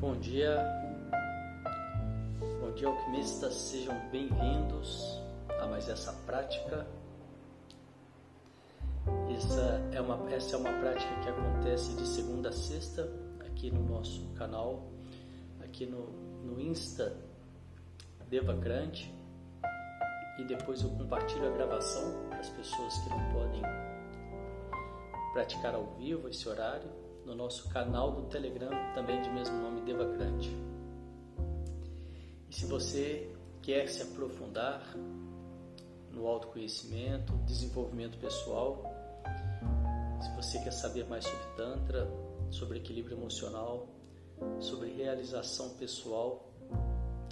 Bom dia, bom dia alquimistas, sejam bem-vindos a mais essa prática. Essa é, uma, essa é uma prática que acontece de segunda a sexta aqui no nosso canal, aqui no, no Insta Devacrante e depois eu compartilho a gravação para as pessoas que não podem praticar ao vivo esse horário no nosso canal do Telegram, também de mesmo nome Devacrante. E se você quer se aprofundar no autoconhecimento, desenvolvimento pessoal, se você quer saber mais sobre Tantra, sobre equilíbrio emocional, sobre realização pessoal,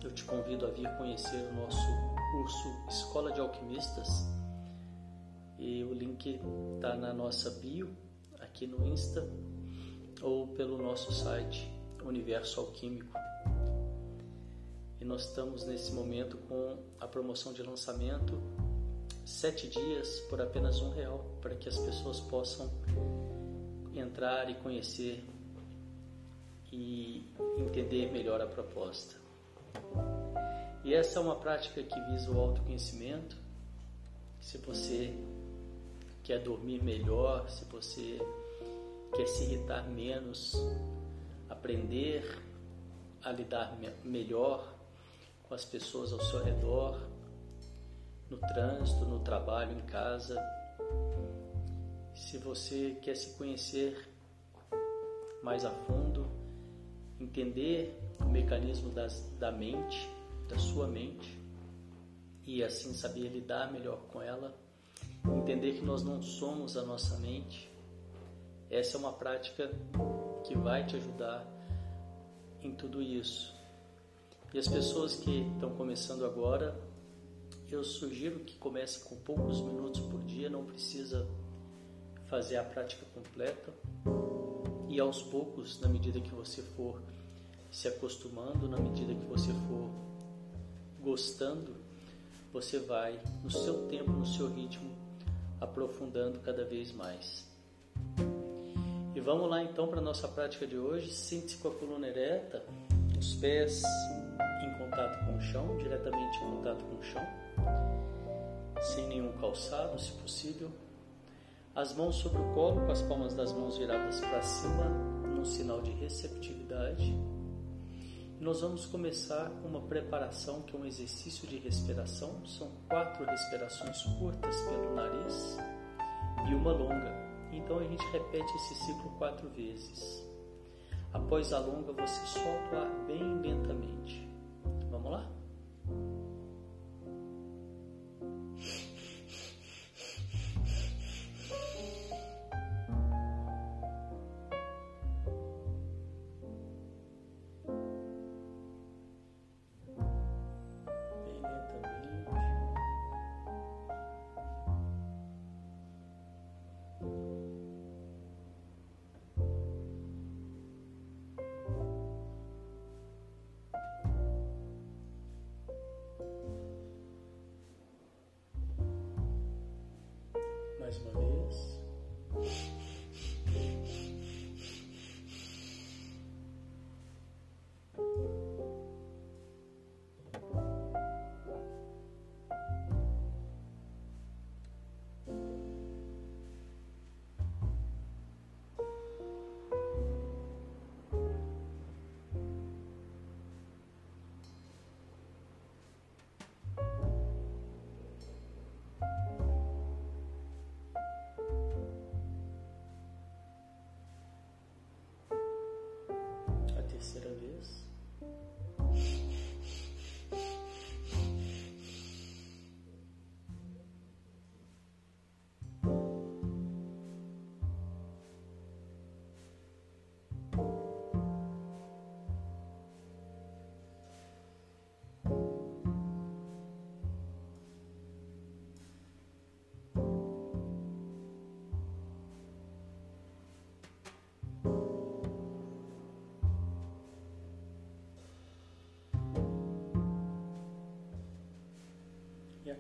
eu te convido a vir conhecer o nosso curso Escola de Alquimistas. E o link está na nossa bio aqui no Insta ou pelo nosso site Universo Alquímico. E nós estamos nesse momento com a promoção de lançamento sete dias por apenas um real para que as pessoas possam entrar e conhecer e entender melhor a proposta. E essa é uma prática que visa o autoconhecimento. Se você quer dormir melhor, se você quer se irritar menos, aprender a lidar melhor com as pessoas ao seu redor, no trânsito, no trabalho, em casa. Se você quer se conhecer mais a fundo, entender o mecanismo das, da mente, da sua mente, e assim saber lidar melhor com ela, entender que nós não somos a nossa mente, essa é uma prática que vai te ajudar em tudo isso. E as pessoas que estão começando agora, eu sugiro que comece com poucos minutos por dia, não precisa fazer a prática completa. E aos poucos, na medida que você for se acostumando, na medida que você for gostando, você vai no seu tempo, no seu ritmo, aprofundando cada vez mais. E vamos lá então para a nossa prática de hoje. Sente-se com a coluna ereta, os pés em contato com o chão, diretamente em contato com o chão, sem nenhum calçado, se possível. As mãos sobre o colo, com as palmas das mãos viradas para cima, num sinal de receptividade. Nós vamos começar com uma preparação que é um exercício de respiração. São quatro respirações curtas pelo nariz e uma longa. Então a gente repete esse ciclo quatro vezes. Após a longa, você solta o ar bem lentamente. Vamos lá? Terceira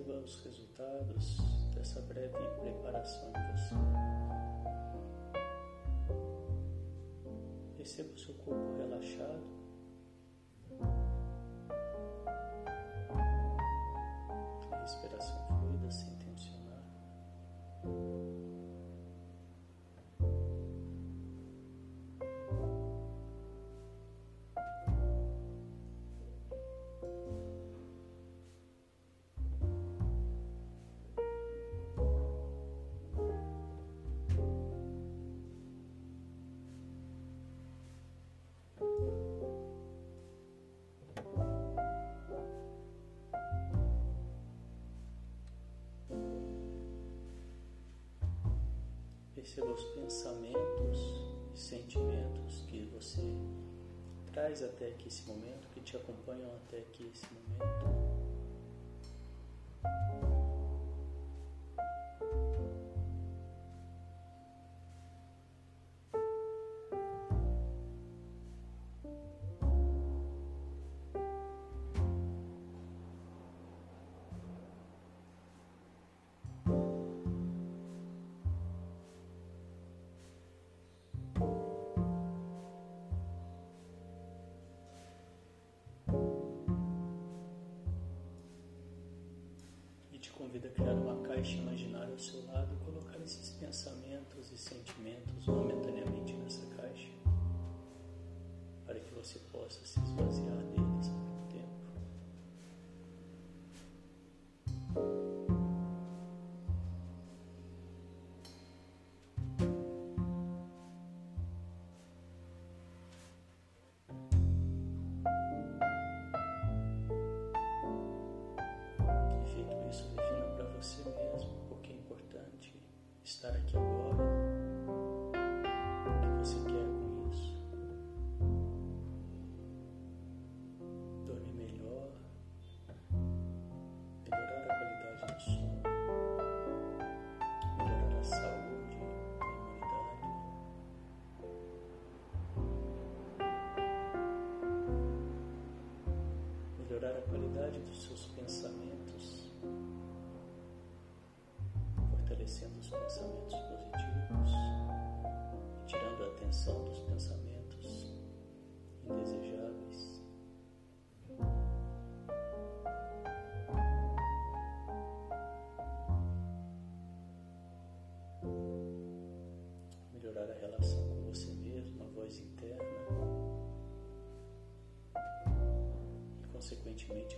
Perceba os resultados dessa breve preparação em você. Perceba o seu corpo relaxado. Perceba os pensamentos e sentimentos que você traz até aqui esse momento, que te acompanham até aqui esse momento. Convida a criar uma caixa imaginária ao seu lado e colocar esses pensamentos e sentimentos momentaneamente nessa caixa, para que você possa se esvaziar deles. Fortalecendo os pensamentos positivos tirando a atenção dos pensamentos indesejáveis. Melhorar a relação com você mesmo, a voz interna e, consequentemente,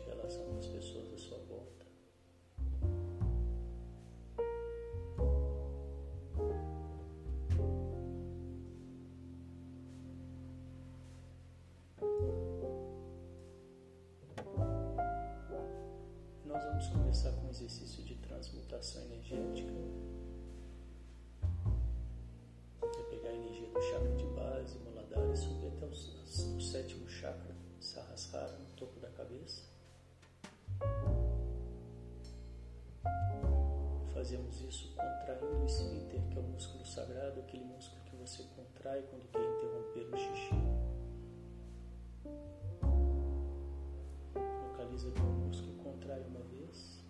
começar com um exercício de transmutação energética. É pegar a energia do chakra de base, Muladhara, e subir até o, o sétimo chakra, Sahasrara, no topo da cabeça. Fazemos isso contraindo o esfíncter, que é o músculo sagrado, aquele músculo que você contrai quando quer interromper o xixi. Localiza o músculo, contrai uma vez.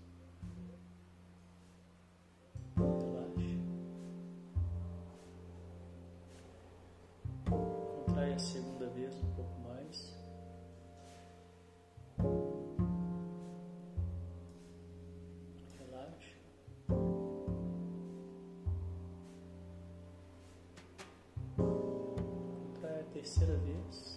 a segunda vez um pouco mais. Relaxa. Contrai a terceira vez.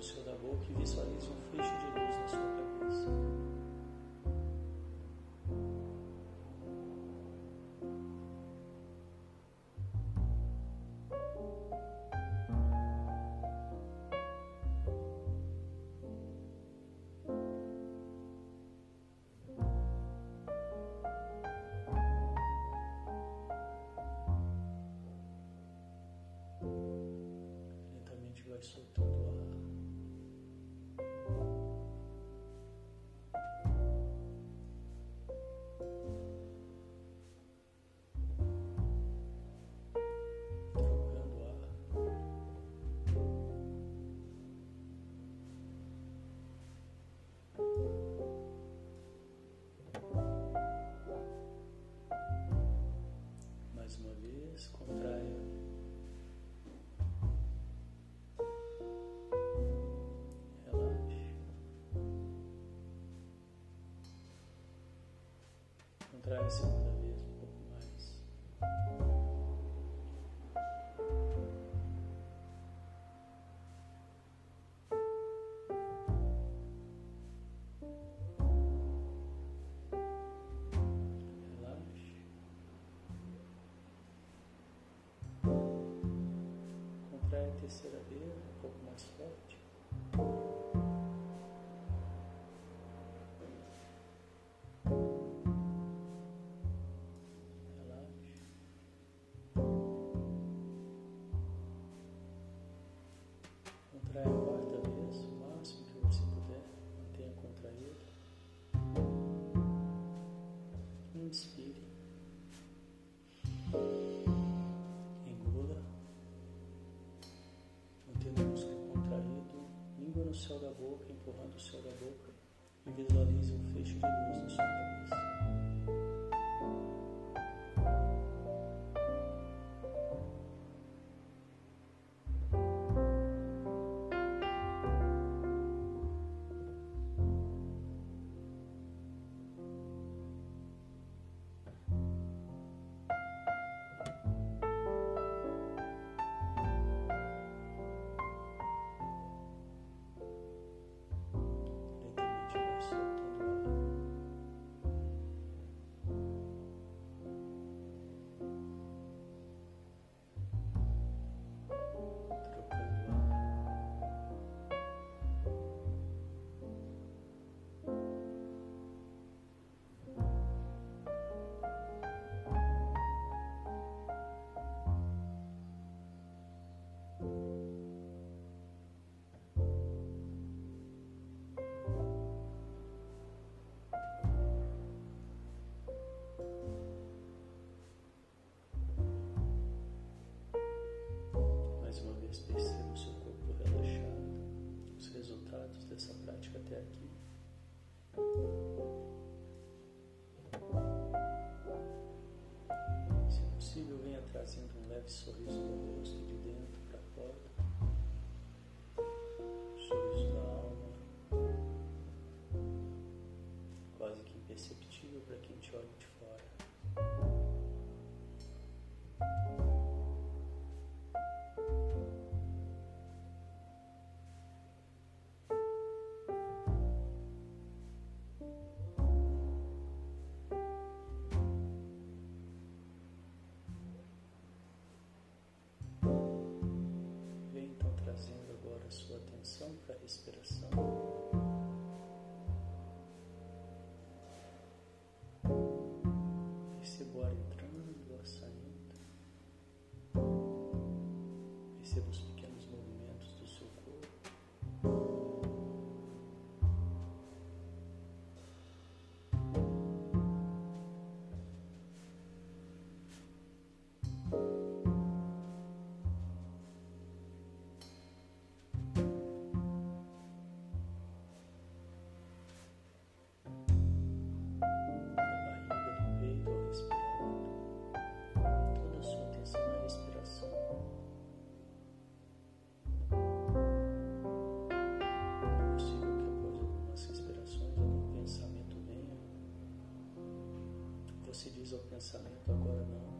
Do céu da boca e visualize segunda vez, um pouco mais. Relaxe. Contrai a terceira vez, um pouco mais forte. Contrai a quarta vez, o máximo que você puder, mantenha contraído. Inspire. Engula. Mantendo o músculo contraído. Língua no céu da boca, empurrando o céu da boca. E visualize um feixe de luz na sua cabeça. Até aqui. Se possível, venha trazendo um leve sorriso no rosto respiração. Perceba o ar entrando, ar saindo. Perceba os ao pensamento agora não.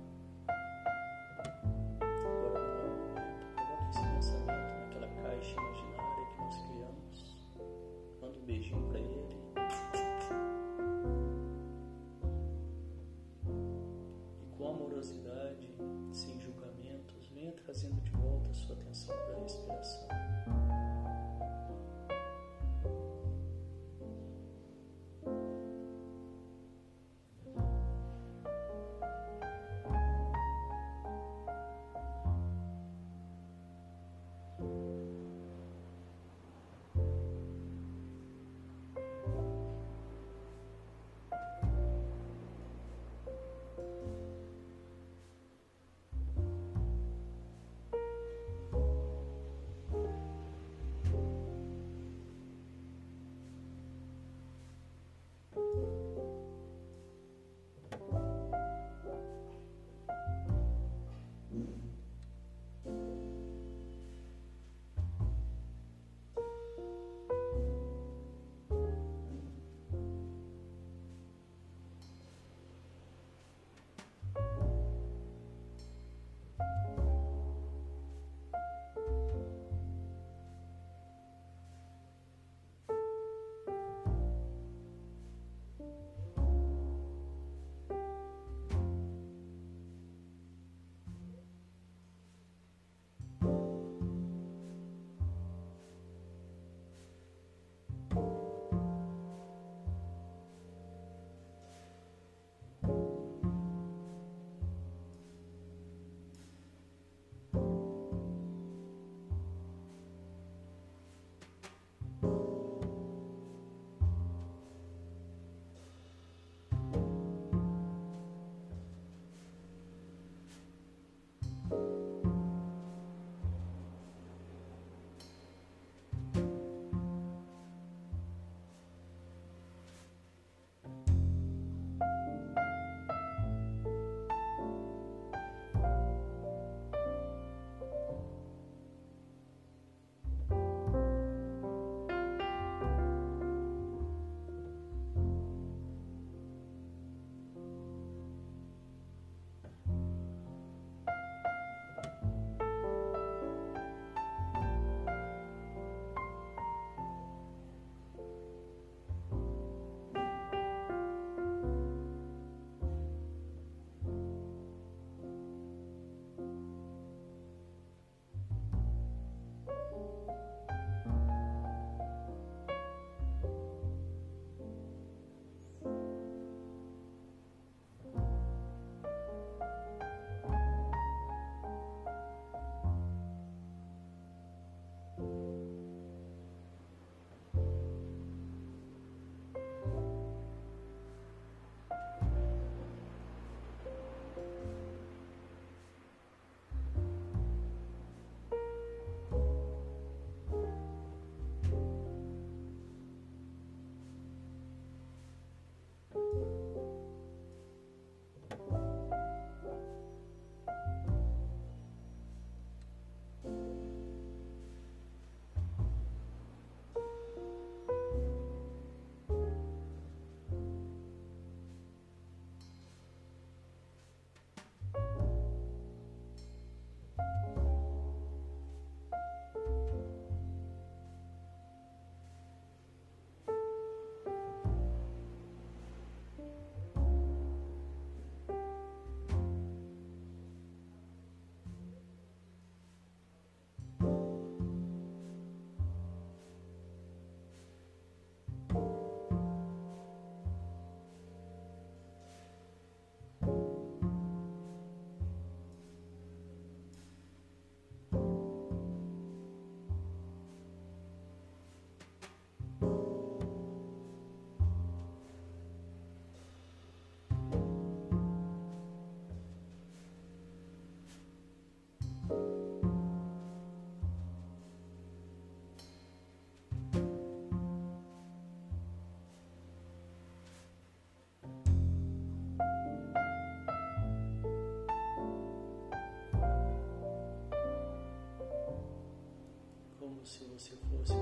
行我喜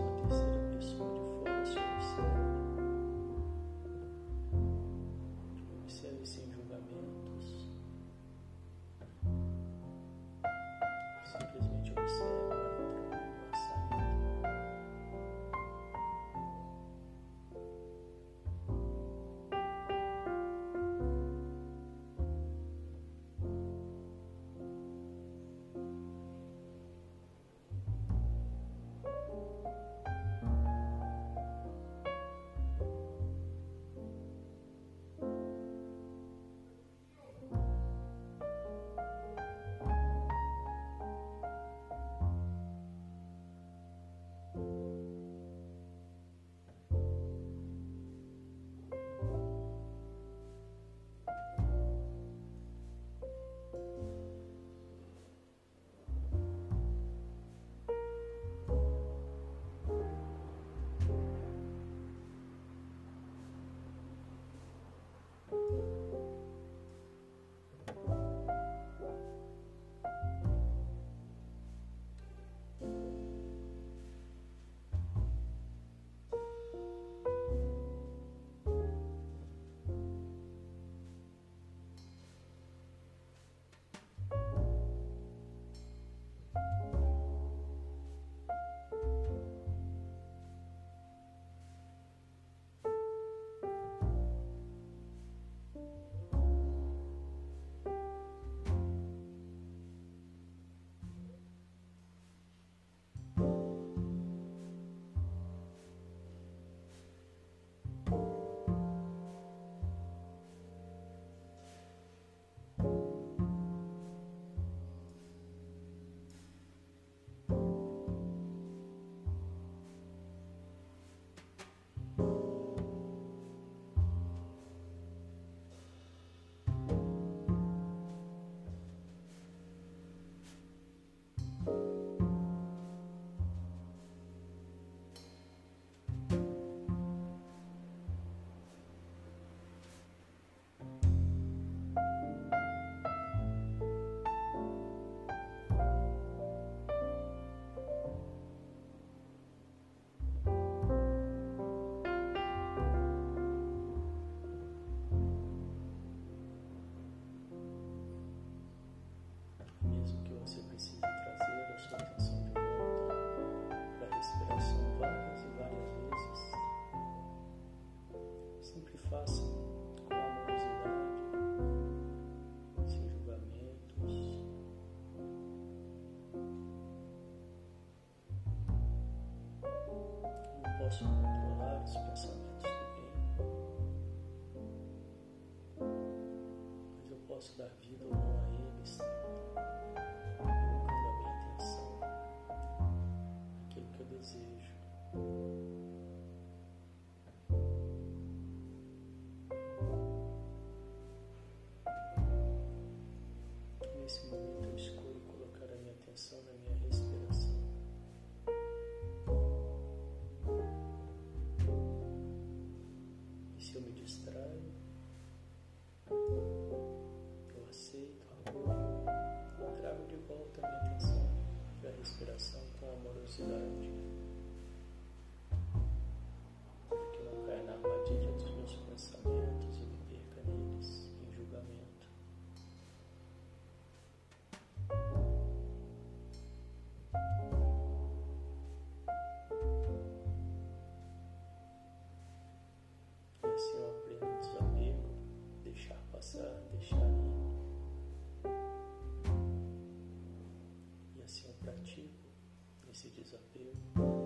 posso controlar os pensamentos de mim, mas eu posso dar me. adaptativo nesse desapego.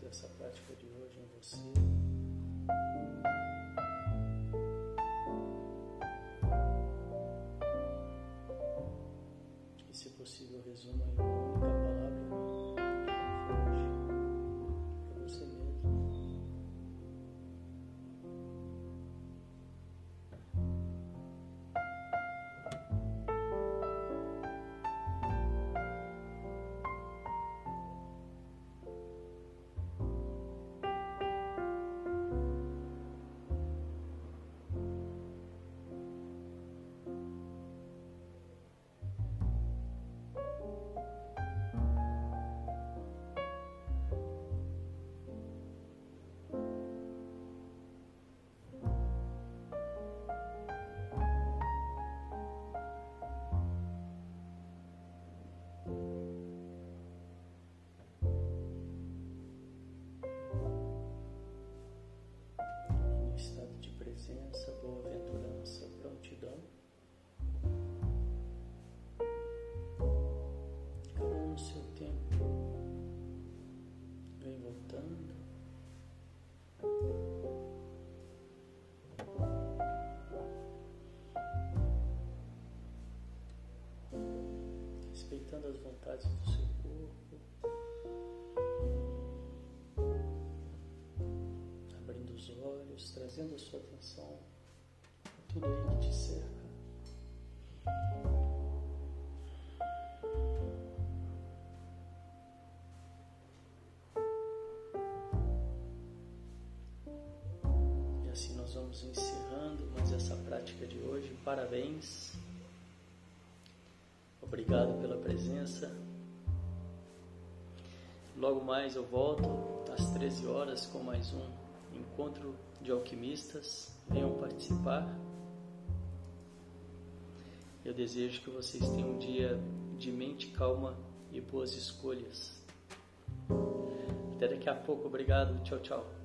Dessa prática de hoje em você. Respeitando as vontades do seu corpo, abrindo os olhos, trazendo a sua atenção a tudo aí que te cerca. E assim nós vamos encerrando mais essa prática de hoje. Parabéns. Obrigado pela presença. Logo mais eu volto às 13 horas com mais um encontro de alquimistas. Venham participar. Eu desejo que vocês tenham um dia de mente calma e boas escolhas. Até daqui a pouco. Obrigado. Tchau, tchau.